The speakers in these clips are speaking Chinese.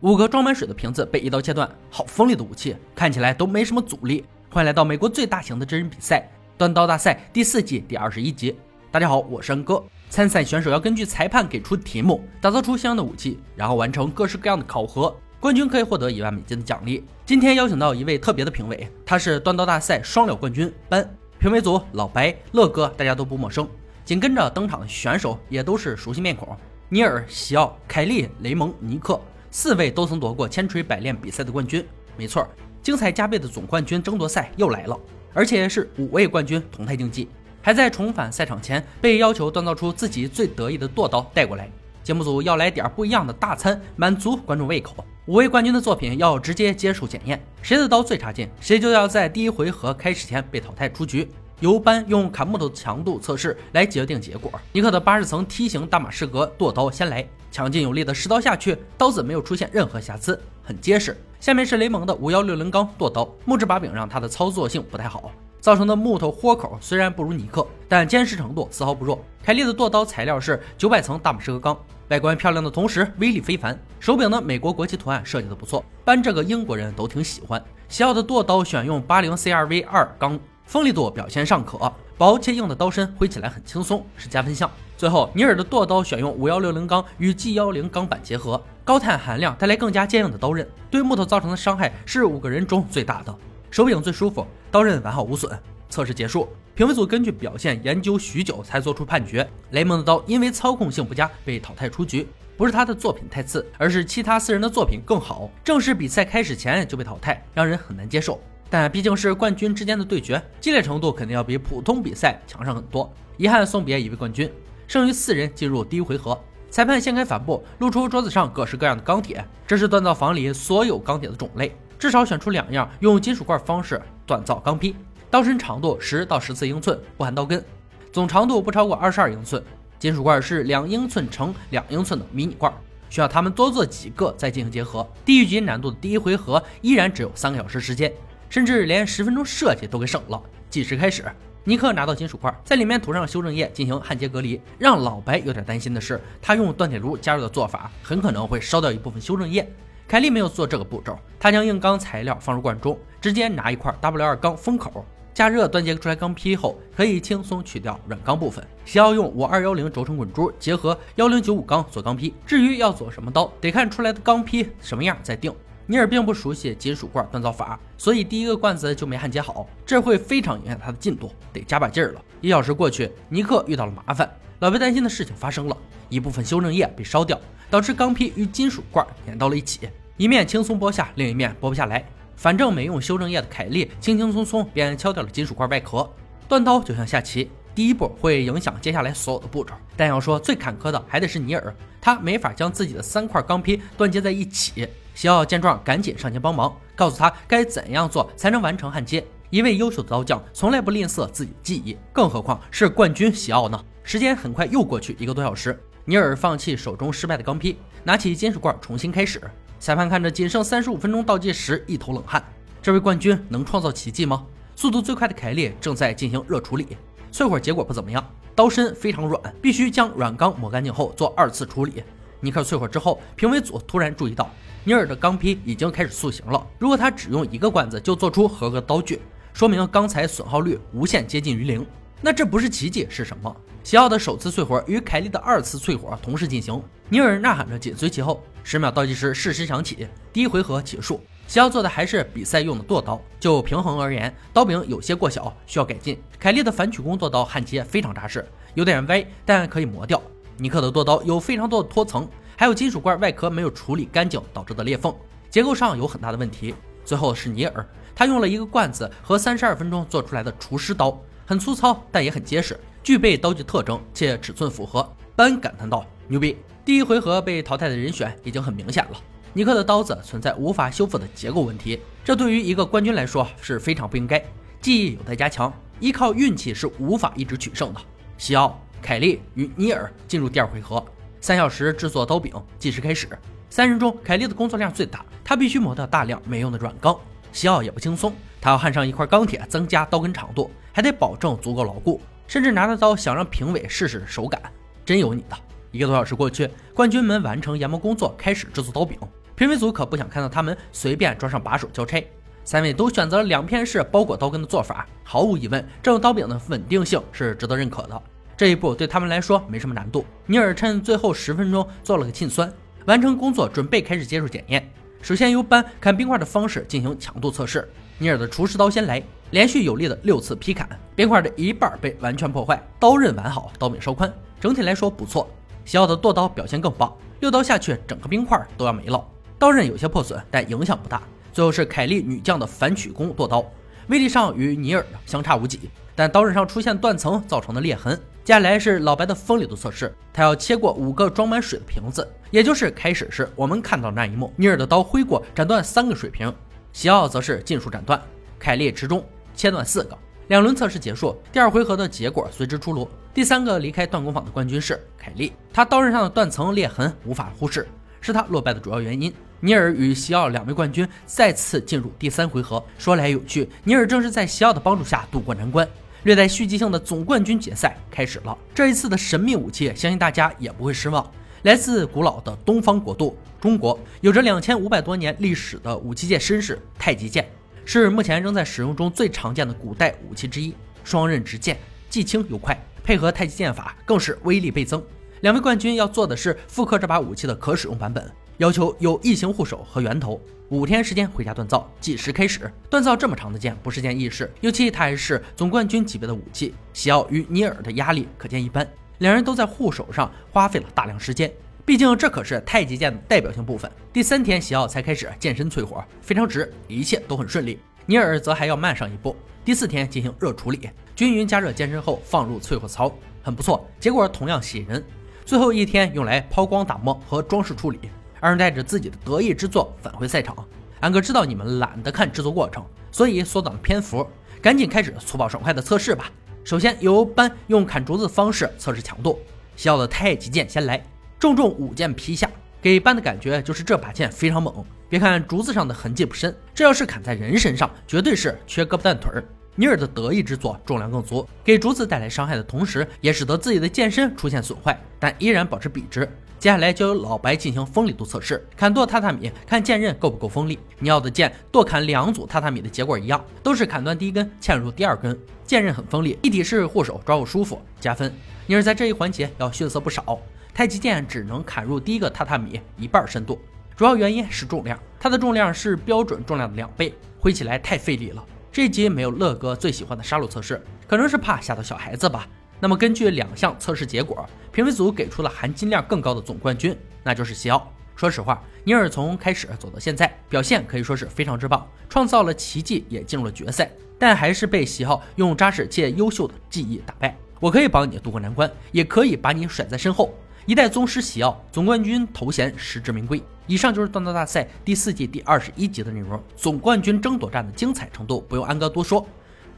五个装满水的瓶子被一刀切断，好锋利的武器，看起来都没什么阻力。欢迎来到美国最大型的真人比赛——断刀大赛第四季第二十一集。大家好，我是恩哥。参赛选手要根据裁判给出题目，打造出相应的武器，然后完成各式各样的考核。冠军可以获得一万美金的奖励。今天邀请到一位特别的评委，他是断刀大赛双料冠军班。评委组老白、乐哥大家都不陌生，紧跟着登场的选手也都是熟悉面孔：尼尔、西奥、凯利、雷蒙、尼克。四位都曾夺过千锤百炼比赛的冠军，没错，精彩加倍的总冠军争夺赛又来了，而且是五位冠军同台竞技，还在重返赛场前被要求锻造出自己最得意的剁刀带过来。节目组要来点不一样的大餐，满足观众胃口。五位冠军的作品要直接接受检验，谁的刀最差劲，谁就要在第一回合开始前被淘汰出局。由班用砍木头的强度测试来决定结果。尼克的八十层梯形大马士革剁刀先来，强劲有力的十刀下去，刀子没有出现任何瑕疵，很结实。下面是雷蒙的五幺六零钢剁刀，木质把柄让它的操作性不太好，造成的木头豁口虽然不如尼克，但坚实程度丝毫不弱。凯利的剁刀材料是九百层大马士革钢，外观漂亮的同时威力非凡。手柄的美国国旗图案设计的不错，班这个英国人都挺喜欢。西奥的剁刀选用八零 CRV 二钢。锋利度表现尚可，薄且硬的刀身挥起来很轻松，是加分项。最后，尼尔的剁刀选用五幺六零钢与 G 幺零钢板结合，高碳含量带来更加坚硬的刀刃，对木头造成的伤害是五个人中最大的。手柄最舒服，刀刃完好无损。测试结束，评委组根据表现研究许久才做出判决：雷蒙的刀因为操控性不佳被淘汰出局，不是他的作品太次，而是其他四人的作品更好。正式比赛开始前就被淘汰，让人很难接受。但毕竟是冠军之间的对决，激烈程度肯定要比普通比赛强上很多。遗憾送别一位冠军，剩余四人进入第一回合。裁判掀开帆布，露出桌子上各式各样的钢铁，这是锻造房里所有钢铁的种类，至少选出两样用金属罐方式锻造钢坯。刀身长度十到十四英寸，不含刀根，总长度不超过二十二英寸。金属罐是两英寸乘两英寸的迷你罐，需要他们多做几个再进行结合。地狱级难度的第一回合依然只有三个小时时间。甚至连十分钟设计都给省了。计时开始，尼克拿到金属块，在里面涂上修正液进行焊接隔离。让老白有点担心的是，他用锻铁炉加热的做法很可能会烧掉一部分修正液。凯利没有做这个步骤，他将硬钢材料放入罐中，直接拿一块 W 二钢封口，加热锻接出来钢坯后，可以轻松取掉软钢部分。需要用五二幺零轴承滚珠结合幺零九五钢做钢坯。至于要做什么刀，得看出来的钢坯什么样再定。尼尔并不熟悉金属罐锻造法，所以第一个罐子就没焊接好，这会非常影响他的进度，得加把劲儿了。一小时过去，尼克遇到了麻烦，老贝担心的事情发生了，一部分修正液被烧掉，导致钢坯与金属罐粘到了一起，一面轻松剥下，另一面剥不下来。反正没用修正液的凯利轻轻松松便敲掉了金属罐外壳。断刀就像下棋，第一步会影响接下来所有的步骤，但要说最坎坷的还得是尼尔，他没法将自己的三块钢坯断接在一起。西奥见状，赶紧上前帮忙，告诉他该怎样做才能完成焊接。一位优秀的刀匠从来不吝啬自己的技艺，更何况是冠军西奥呢？时间很快又过去一个多小时，尼尔放弃手中失败的钢坯，拿起金属罐重新开始。裁判看着仅剩三十五分钟倒计时，一头冷汗。这位冠军能创造奇迹吗？速度最快的凯利正在进行热处理，淬火结果不怎么样，刀身非常软，必须将软钢磨干净后做二次处理。尼克淬火之后，评委组突然注意到。尼尔的钢坯已经开始塑形了。如果他只用一个罐子就做出合格刀具，说明钢材损耗率无限接近于零。那这不是奇迹是什么？西奥的首次淬火与凯利的二次淬火同时进行，尼尔呐喊着紧随其后。十秒倒计时适时响起，第一回合结束。西奥做的还是比赛用的剁刀，就平衡而言，刀柄有些过小，需要改进。凯利的反曲弓剁刀焊接非常扎实，有点歪，但可以磨掉。尼克的剁刀有非常多的脱层。还有金属罐外壳没有处理干净导致的裂缝，结构上有很大的问题。最后是尼尔，他用了一个罐子和三十二分钟做出来的厨师刀，很粗糙，但也很结实，具备刀具特征且尺寸符合。班感叹道：“牛逼！”第一回合被淘汰的人选已经很明显了。尼克的刀子存在无法修复的结构问题，这对于一个冠军来说是非常不应该。技艺有待加强，依靠运气是无法一直取胜的。西奥、凯莉与尼尔进入第二回合。三小时制作刀柄，计时开始。三人中，凯莉的工作量最大，她必须磨掉大量没用的软钢。西奥也不轻松，他要焊上一块钢铁，增加刀根长度，还得保证足够牢固。甚至拿着刀想让评委试试手感，真有你的！一个多小时过去，冠军们完成研磨工作，开始制作刀柄。评委组可不想看到他们随便装上把手交差。三位都选择了两片式包裹刀根的做法，毫无疑问，这种刀柄的稳定性是值得认可的。这一步对他们来说没什么难度。尼尔趁最后十分钟做了个沁酸，完成工作，准备开始接受检验。首先由班砍冰块的方式进行强度测试。尼尔的厨师刀先来，连续有力的六次劈砍，冰块的一半被完全破坏，刀刃完好，刀柄稍宽，整体来说不错。小奥的剁刀表现更棒，六刀下去，整个冰块都要没了，刀刃有些破损，但影响不大。最后是凯利女将的反曲弓剁刀，威力上与尼尔相差无几，但刀刃上出现断层造成的裂痕。接下来是老白的锋利度测试，他要切过五个装满水的瓶子，也就是开始时我们看到那一幕。尼尔的刀挥过，斩断三个水瓶，西奥则是尽数斩断，凯利持中切断四个。两轮测试结束，第二回合的结果随之出炉。第三个离开断工坊的冠军是凯利，他刀刃上的断层裂痕无法忽视，是他落败的主要原因。尼尔与西奥两位冠军再次进入第三回合。说来有趣，尼尔正是在西奥的帮助下度过难关。略带续集性的总冠军决赛开始了。这一次的神秘武器，相信大家也不会失望。来自古老的东方国度中国，有着两千五百多年历史的武器界绅士——太极剑，是目前仍在使用中最常见的古代武器之一。双刃直剑，既轻又快，配合太极剑法，更是威力倍增。两位冠军要做的是复刻这把武器的可使用版本。要求有异形护手和源头，五天时间回家锻造，计时开始。锻造这么长的剑不是件易事，尤其它还是总冠军级别的武器，西奥与尼尔的压力可见一斑。两人都在护手上花费了大量时间，毕竟这可是太极剑的代表性部分。第三天，西奥才开始健身淬火，非常值，一切都很顺利。尼尔则还要慢上一步，第四天进行热处理，均匀加热健身后放入淬火槽，很不错，结果同样吸引人。最后一天用来抛光打磨和装饰处理。二人带着自己的得意之作返回赛场。安哥知道你们懒得看制作过程，所以缩短了篇幅，赶紧开始粗暴爽快的测试吧。首先由班用砍竹子的方式测试强度，西奥的太极剑先来，重重五剑劈下，给班的感觉就是这把剑非常猛。别看竹子上的痕迹不深，这要是砍在人身上，绝对是缺胳膊断腿儿。尼尔的得意之作重量更足，给竹子带来伤害的同时，也使得自己的剑身出现损坏，但依然保持笔直。接下来就由老白进行锋利度测试，砍剁榻榻米，看剑刃够不够锋利。尼奥的剑剁砍两组榻榻米的结果一样，都是砍断第一根，嵌入第二根，剑刃很锋利，一体式护手抓握舒服，加分。尼尔在这一环节要逊色不少，太极剑只能砍入第一个榻榻米一半深度，主要原因是重量，它的重量是标准重量的两倍，挥起来太费力了。这集没有乐哥最喜欢的杀戮测试，可能是怕吓到小孩子吧。那么根据两项测试结果，评委组给出了含金量更高的总冠军，那就是西奥。说实话，尼尔从开始走到现在，表现可以说是非常之棒，创造了奇迹，也进入了决赛，但还是被西奥用扎实且优秀的技艺打败。我可以帮你渡过难关，也可以把你甩在身后。一代宗师喜奥总冠军头衔实至名归。以上就是锻刀大赛第四季第二十一集的内容，总冠军争夺战的精彩程度不用安哥多说，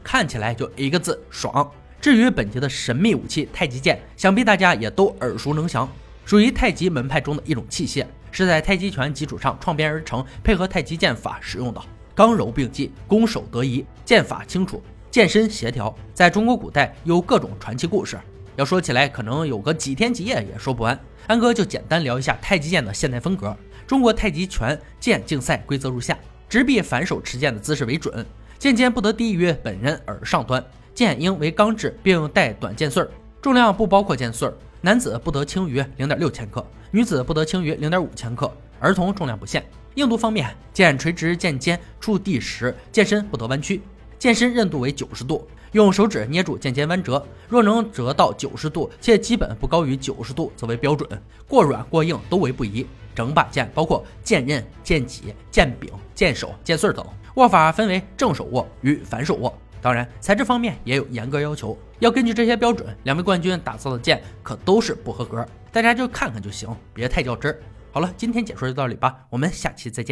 看起来就一个字爽。至于本集的神秘武器太极剑，想必大家也都耳熟能详，属于太极门派中的一种器械，是在太极拳基础上创编而成，配合太极剑法使用的，刚柔并济，攻守得宜，剑法清楚，剑身协调，在中国古代有各种传奇故事。要说起来，可能有个几天几夜也说不完。安哥就简单聊一下太极剑的现代风格。中国太极拳剑竞赛规则如下：直臂反手持剑的姿势为准，剑尖不得低于本人耳上端，剑应为钢制，并带短剑穗儿，重量不包括剑穗儿。男子不得轻于零点六千克，女子不得轻于零点五千克，儿童重量不限。硬度方面，剑垂直剑尖触地时，剑身不得弯曲，剑身韧度为九十度。用手指捏住剑尖弯折，若能折到九十度，且基本不高于九十度，则为标准。过软过硬都为不宜。整把剑包括剑刃、剑脊、剑柄、剑手、剑穗等，握法分为正手握与反手握。当然，材质方面也有严格要求，要根据这些标准。两位冠军打造的剑可都是不合格，大家就看看就行，别太较真。好了，今天解说就到这里吧，我们下期再见。